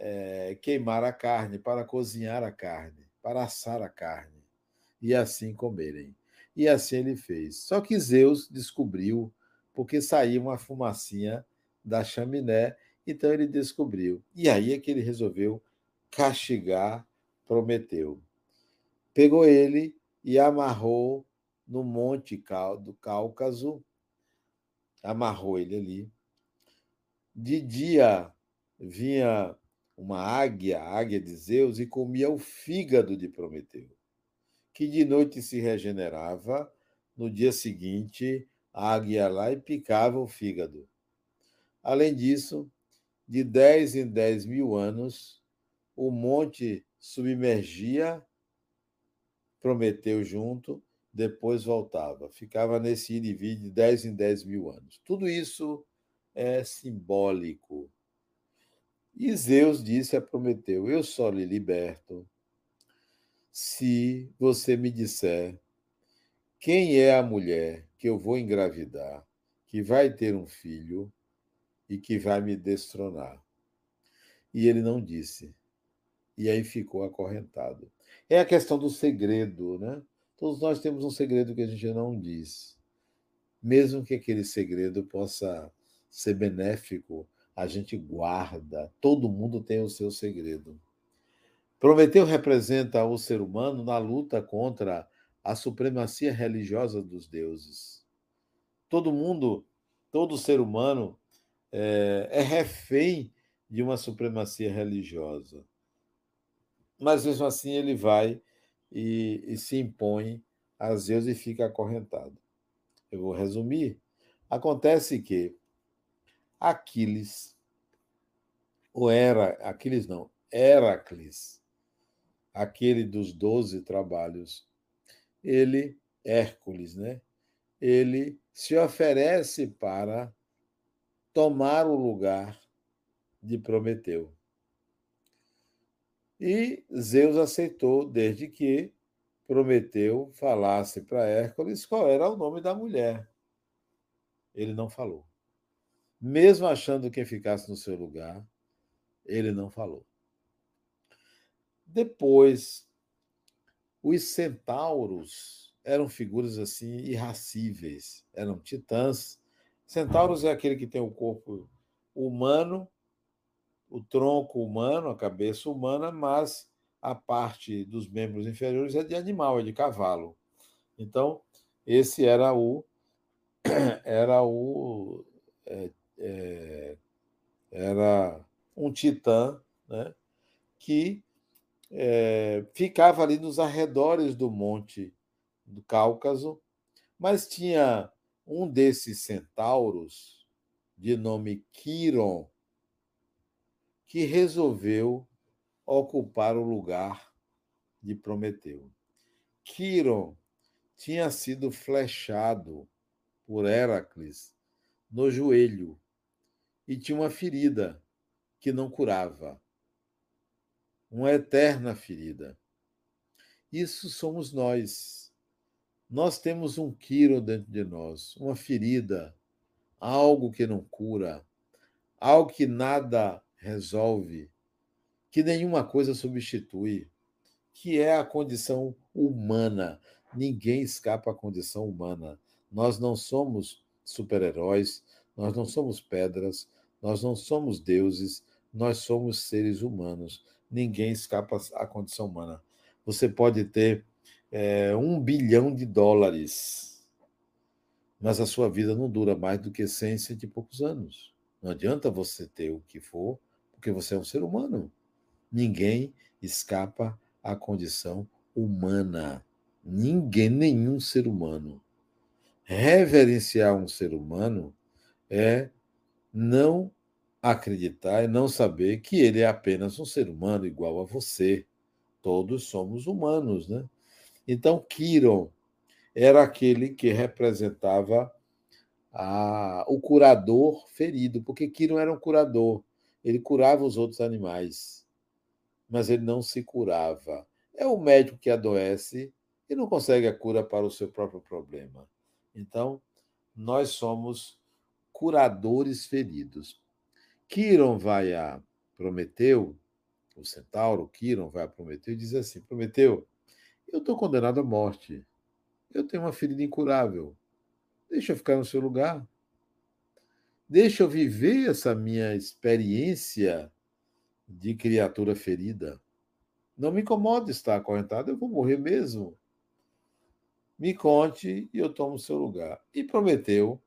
é, queimar a carne, para cozinhar a carne, para assar a carne e assim comerem. E assim ele fez. Só que Zeus descobriu, porque saía uma fumacinha da chaminé, então ele descobriu. E aí é que ele resolveu castigar Prometeu. Pegou ele e amarrou no Monte do Cáucaso, amarrou ele ali. De dia vinha uma águia, a águia de Zeus, e comia o fígado de Prometeu que de noite se regenerava, no dia seguinte a águia ia lá e picava o fígado. Além disso, de dez em dez mil anos, o monte submergia, Prometeu junto, depois voltava. Ficava nesse vir de dez em dez mil anos. Tudo isso é simbólico. E Zeus disse a Prometeu: Eu só lhe liberto se você me disser quem é a mulher que eu vou engravidar, que vai ter um filho e que vai me destronar. E ele não disse. E aí ficou acorrentado. é a questão do segredo, né? Todos nós temos um segredo que a gente não diz. Mesmo que aquele segredo possa ser benéfico, a gente guarda. Todo mundo tem o seu segredo. Prometeu representa o ser humano na luta contra a supremacia religiosa dos deuses. Todo mundo, todo ser humano é, é refém de uma supremacia religiosa. Mas mesmo assim ele vai e, e se impõe a Zeus e fica acorrentado. Eu vou resumir. Acontece que Aquiles, ou era, Aquiles não, Heracles, aquele dos doze trabalhos, ele, Hércules, né? Ele se oferece para tomar o lugar de Prometeu. E Zeus aceitou, desde que Prometeu falasse para Hércules qual era o nome da mulher. Ele não falou. Mesmo achando que ficasse no seu lugar, ele não falou. Depois, os centauros eram figuras assim irracíveis, eram titãs. Centauros é aquele que tem o corpo humano, o tronco humano, a cabeça humana, mas a parte dos membros inferiores é de animal, é de cavalo. Então, esse era o era o é, é, era um titã, né, que é, ficava ali nos arredores do monte do Cáucaso, mas tinha um desses centauros, de nome Quiron, que resolveu ocupar o lugar de Prometeu. Quiron tinha sido flechado por Heracles no joelho e tinha uma ferida que não curava uma eterna ferida. Isso somos nós. Nós temos um quiro dentro de nós, uma ferida, algo que não cura, algo que nada resolve, que nenhuma coisa substitui, que é a condição humana. Ninguém escapa à condição humana. Nós não somos super-heróis, nós não somos pedras, nós não somos deuses, nós somos seres humanos ninguém escapa à condição humana. Você pode ter é, um bilhão de dólares, mas a sua vida não dura mais do que 100, cento e poucos anos. Não adianta você ter o que for, porque você é um ser humano. Ninguém escapa à condição humana. Ninguém, nenhum ser humano. Reverenciar um ser humano é não acreditar e não saber que ele é apenas um ser humano igual a você. Todos somos humanos, né? Então, Kiron era aquele que representava a, o curador ferido, porque Kiron era um curador. Ele curava os outros animais, mas ele não se curava. É o médico que adoece e não consegue a cura para o seu próprio problema. Então, nós somos curadores feridos. Quiron vai a Prometeu, o centauro, Quiron vai a Prometeu e diz assim: Prometeu, eu estou condenado à morte. Eu tenho uma ferida incurável. Deixa eu ficar no seu lugar. Deixa eu viver essa minha experiência de criatura ferida. Não me incomoda estar acorrentado, eu vou morrer mesmo. Me conte e eu tomo o seu lugar. E Prometeu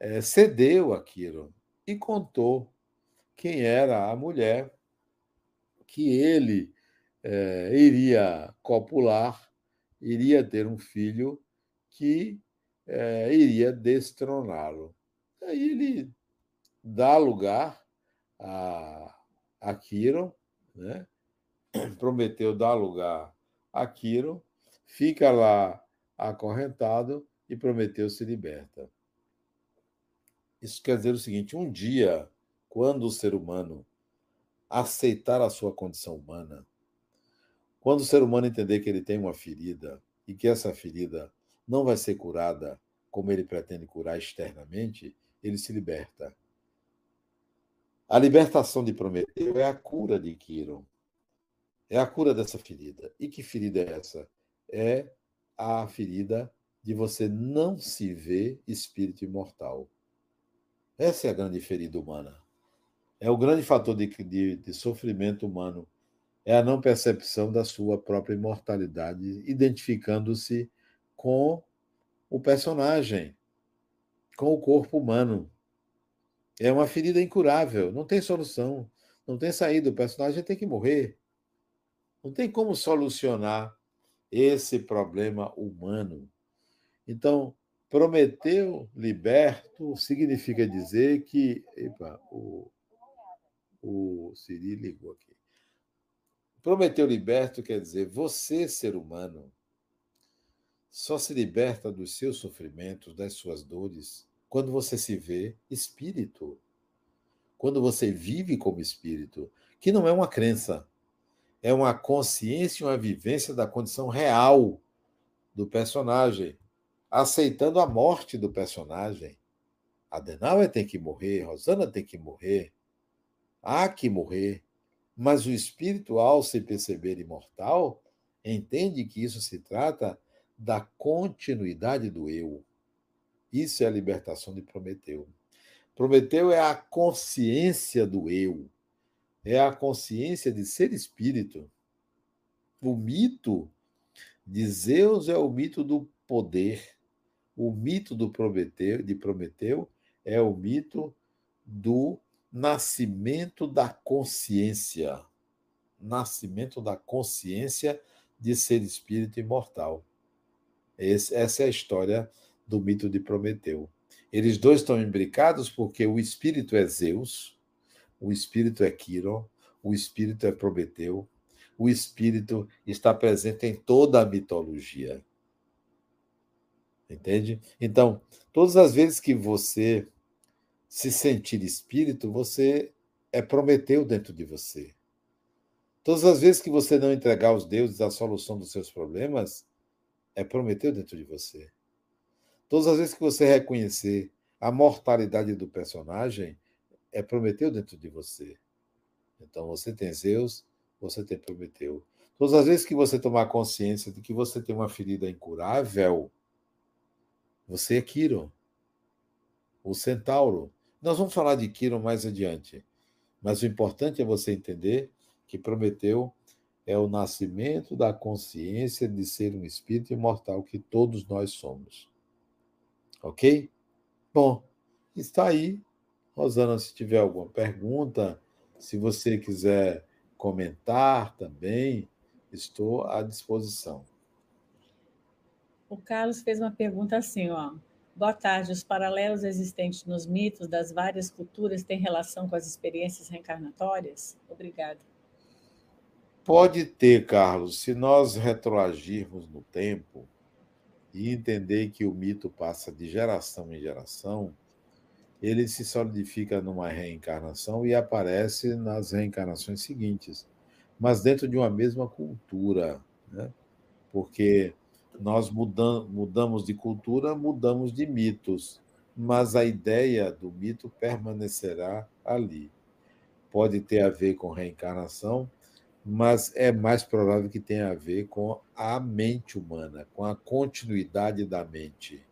é, cedeu a Quiron e contou quem era a mulher que ele é, iria copular, iria ter um filho que é, iria destroná-lo. Aí ele dá lugar a, a Quiron, né? prometeu dar lugar a Quiron, fica lá acorrentado e Prometeu se liberta. Isso quer dizer o seguinte: um dia, quando o ser humano aceitar a sua condição humana, quando o ser humano entender que ele tem uma ferida e que essa ferida não vai ser curada como ele pretende curar externamente, ele se liberta. A libertação de Prometeu é a cura de Quiron. É a cura dessa ferida. E que ferida é essa? É a ferida de você não se ver espírito imortal. Essa é a grande ferida humana. É o grande fator de, de, de sofrimento humano. É a não percepção da sua própria imortalidade, identificando-se com o personagem, com o corpo humano. É uma ferida incurável, não tem solução, não tem saída. O personagem tem que morrer. Não tem como solucionar esse problema humano. Então, Prometeu liberto significa dizer que. Epa, o, o Siri ligou aqui. Prometeu liberto quer dizer você, ser humano, só se liberta dos seus sofrimentos, das suas dores, quando você se vê espírito. Quando você vive como espírito, que não é uma crença, é uma consciência uma vivência da condição real do personagem aceitando a morte do personagem. Adenauer tem que morrer, Rosana tem que morrer, há que morrer. Mas o espírito, ao se perceber imortal, entende que isso se trata da continuidade do eu. Isso é a libertação de Prometeu. Prometeu é a consciência do eu, é a consciência de ser espírito. O mito de Zeus é o mito do poder, o mito do Prometeu, de Prometeu é o mito do nascimento da consciência. Nascimento da consciência de ser espírito imortal. Esse, essa é a história do mito de Prometeu. Eles dois estão imbricados porque o espírito é Zeus, o espírito é Quiron, o espírito é Prometeu, o espírito está presente em toda a mitologia. Entende? Então, todas as vezes que você se sentir espírito, você é Prometeu dentro de você. Todas as vezes que você não entregar aos deuses a solução dos seus problemas, é Prometeu dentro de você. Todas as vezes que você reconhecer a mortalidade do personagem, é Prometeu dentro de você. Então você tem Zeus, você tem Prometeu. Todas as vezes que você tomar consciência de que você tem uma ferida incurável, você é Quiron, o centauro. Nós vamos falar de Quiron mais adiante, mas o importante é você entender que Prometeu é o nascimento da consciência de ser um espírito imortal que todos nós somos. Ok? Bom, está aí. Rosana, se tiver alguma pergunta, se você quiser comentar também, estou à disposição. O Carlos fez uma pergunta assim, ó. Boa tarde. Os paralelos existentes nos mitos das várias culturas têm relação com as experiências reencarnatórias? Obrigada. Pode ter, Carlos, se nós retroagirmos no tempo e entender que o mito passa de geração em geração, ele se solidifica numa reencarnação e aparece nas reencarnações seguintes, mas dentro de uma mesma cultura, né? Porque nós mudam, mudamos de cultura, mudamos de mitos, mas a ideia do mito permanecerá ali. Pode ter a ver com reencarnação, mas é mais provável que tenha a ver com a mente humana, com a continuidade da mente,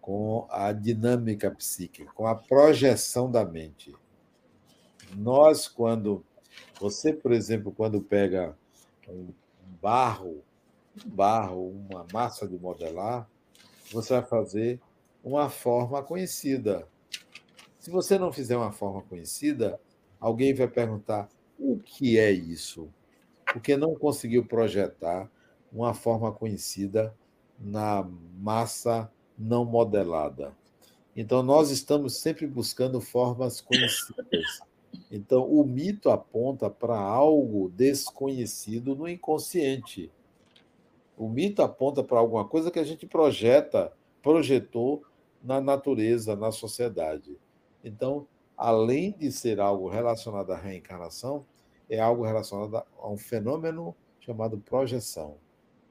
com a dinâmica psíquica, com a projeção da mente. Nós, quando. Você, por exemplo, quando pega um barro barro, uma massa de modelar, você vai fazer uma forma conhecida. Se você não fizer uma forma conhecida, alguém vai perguntar o que é isso? Porque não conseguiu projetar uma forma conhecida na massa não modelada. Então, nós estamos sempre buscando formas conhecidas. Então, o mito aponta para algo desconhecido no inconsciente. O mito aponta para alguma coisa que a gente projeta, projetou na natureza, na sociedade. Então, além de ser algo relacionado à reencarnação, é algo relacionado a um fenômeno chamado projeção.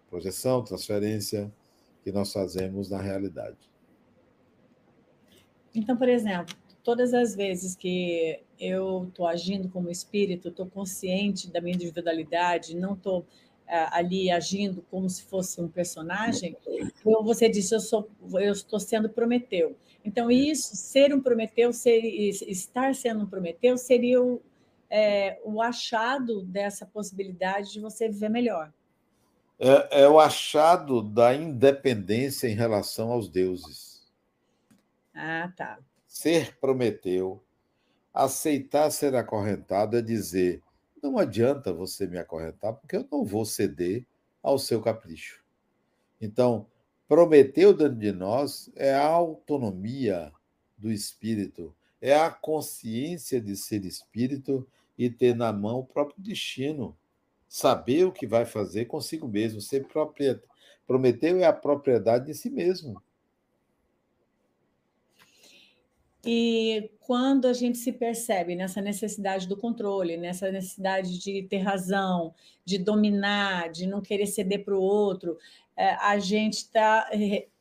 Projeção, transferência que nós fazemos na realidade. Então, por exemplo, todas as vezes que eu estou agindo como espírito, estou consciente da minha individualidade, não estou é, ali agindo como se fosse um personagem, você disse, eu, sou, eu estou sendo Prometeu. Então, isso, ser um Prometeu, ser, estar sendo um Prometeu, seria o, é, o achado dessa possibilidade de você viver melhor. É, é, o achado da independência em relação aos deuses. Ah, tá. Ser Prometeu, aceitar ser acorrentado é dizer: não adianta você me acorrentar, porque eu não vou ceder ao seu capricho. Então, Prometeu dentro de nós é a autonomia do espírito, é a consciência de ser espírito e ter na mão o próprio destino, saber o que vai fazer consigo mesmo, ser propriedade. Prometeu é a propriedade de si mesmo. E quando a gente se percebe nessa necessidade do controle, nessa necessidade de ter razão, de dominar, de não querer ceder para o outro, é, a gente está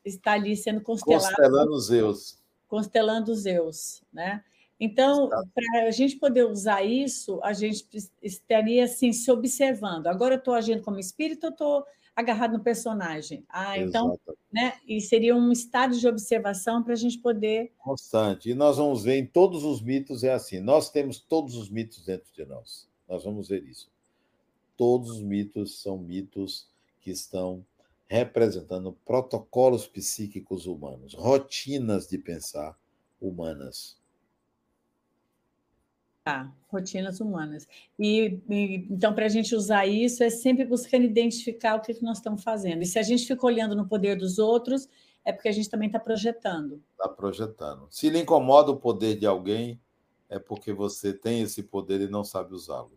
está ali sendo constelado. Constelando os Zeus. Constelando os Zeus, né? Então, para a gente poder usar isso, a gente estaria assim, se observando. Agora eu estou agindo como espírito, eu estou agarrado no personagem. Ah, então, né? E seria um estado de observação para a gente poder. Constante. E nós vamos ver em todos os mitos é assim. Nós temos todos os mitos dentro de nós. Nós vamos ver isso. Todos os mitos são mitos que estão representando protocolos psíquicos humanos, rotinas de pensar humanas. Tá, rotinas humanas. E, e então, para a gente usar isso, é sempre buscando identificar o que, que nós estamos fazendo. E se a gente fica olhando no poder dos outros, é porque a gente também está projetando. Está projetando. Se lhe incomoda o poder de alguém, é porque você tem esse poder e não sabe usá-lo.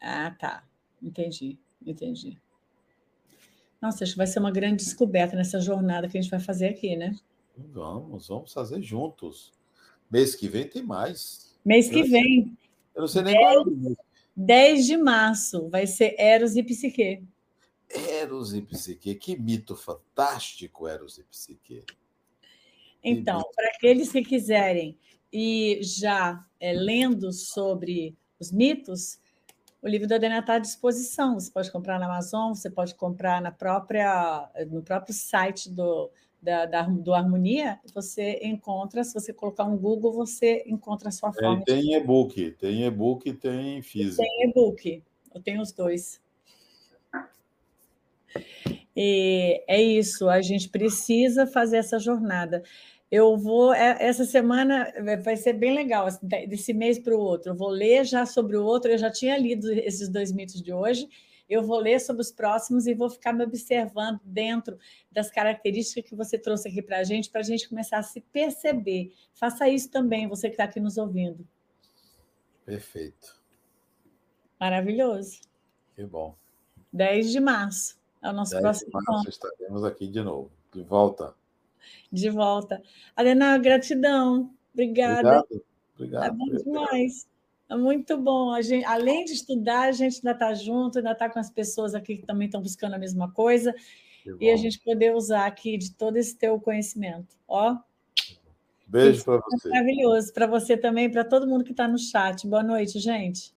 Ah, tá. Entendi, entendi. Nossa, acho que vai ser uma grande descoberta nessa jornada que a gente vai fazer aqui, né? Vamos, vamos fazer juntos. Mês que vem tem mais. Mês que vem. Eu não sei nem 10, qual é 10 de março vai ser Eros e Psique. Eros e Psique, que mito fantástico, Eros e Psique. Então, para aqueles que quiserem e já é, lendo sobre os mitos, o livro da Adena está à disposição. Você pode comprar na Amazon, você pode comprar na própria, no próprio site do, da, da, do Harmonia, você encontra, se você colocar um Google, você encontra a sua é, forma. É, tem e-book, tem e-book e tem físico. Tem e-book, eu tenho os dois. E é isso, a gente precisa fazer essa jornada. Eu vou, é, essa semana vai ser bem legal, assim, desse mês para o outro. Eu vou ler já sobre o outro, eu já tinha lido esses dois mitos de hoje, eu vou ler sobre os próximos e vou ficar me observando dentro das características que você trouxe aqui para a gente, para a gente começar a se perceber. Faça isso também, você que está aqui nos ouvindo. Perfeito. Maravilhoso. Que bom. 10 de março é o nosso 10 próximo de março estaremos aqui de novo, de volta. De volta. Adena, gratidão. Obrigada. Obrigado. Obrigado. Tá bom demais. É muito bom. A gente, além de estudar, a gente ainda está junto, ainda está com as pessoas aqui que também estão buscando a mesma coisa. E a gente poder usar aqui de todo esse teu conhecimento. Ó. Beijo para você. Maravilhoso. Para você também, para todo mundo que está no chat. Boa noite, gente.